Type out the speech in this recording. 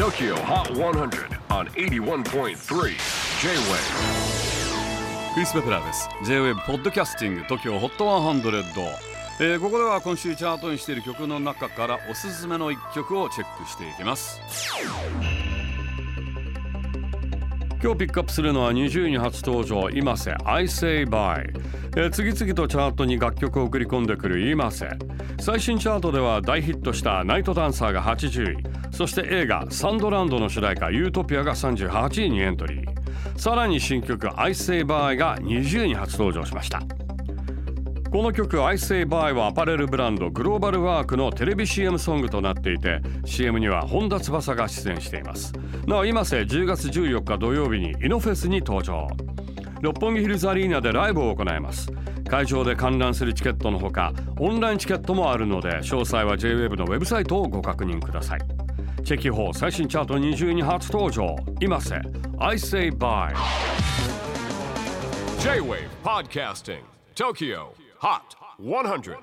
TOKYO HOT 100 on 81.3 J-WAVE クリス・ベプラーです。J-WAVE ポッドキャスティング TOKYO HOT 100、えーここでは今週チャートにしている曲の中からおすすめの一曲をチェックしていきます。今日ピックアップするのは20位に初登場今瀬 I say bye、えー次々とチャートに楽曲を送り込んでくる今瀬。最新チャートでは大ヒットしたナイトダンサーが80位。そして映画サンドランドの主題歌ユートピアが38位にエントリー。さらに新曲 I say bye が20位に初登場しました。この曲 ISAYBY はアパレルブランドグローバルワークのテレビ CM ソングとなっていて CM には本田翼が出演しています。なお今瀬10月14日土曜日にイノフェスに登場。六本木ヒルズアリーナでライブを行います。会場で観覧するチケットのほかオンラインチケットもあるので詳細は JWEB のウェブサイトをご確認ください。チェキホー最新チャート20位に初登場。今瀬 I Say Bye J-WAVE PODCASTING TOKYO. Hot 100.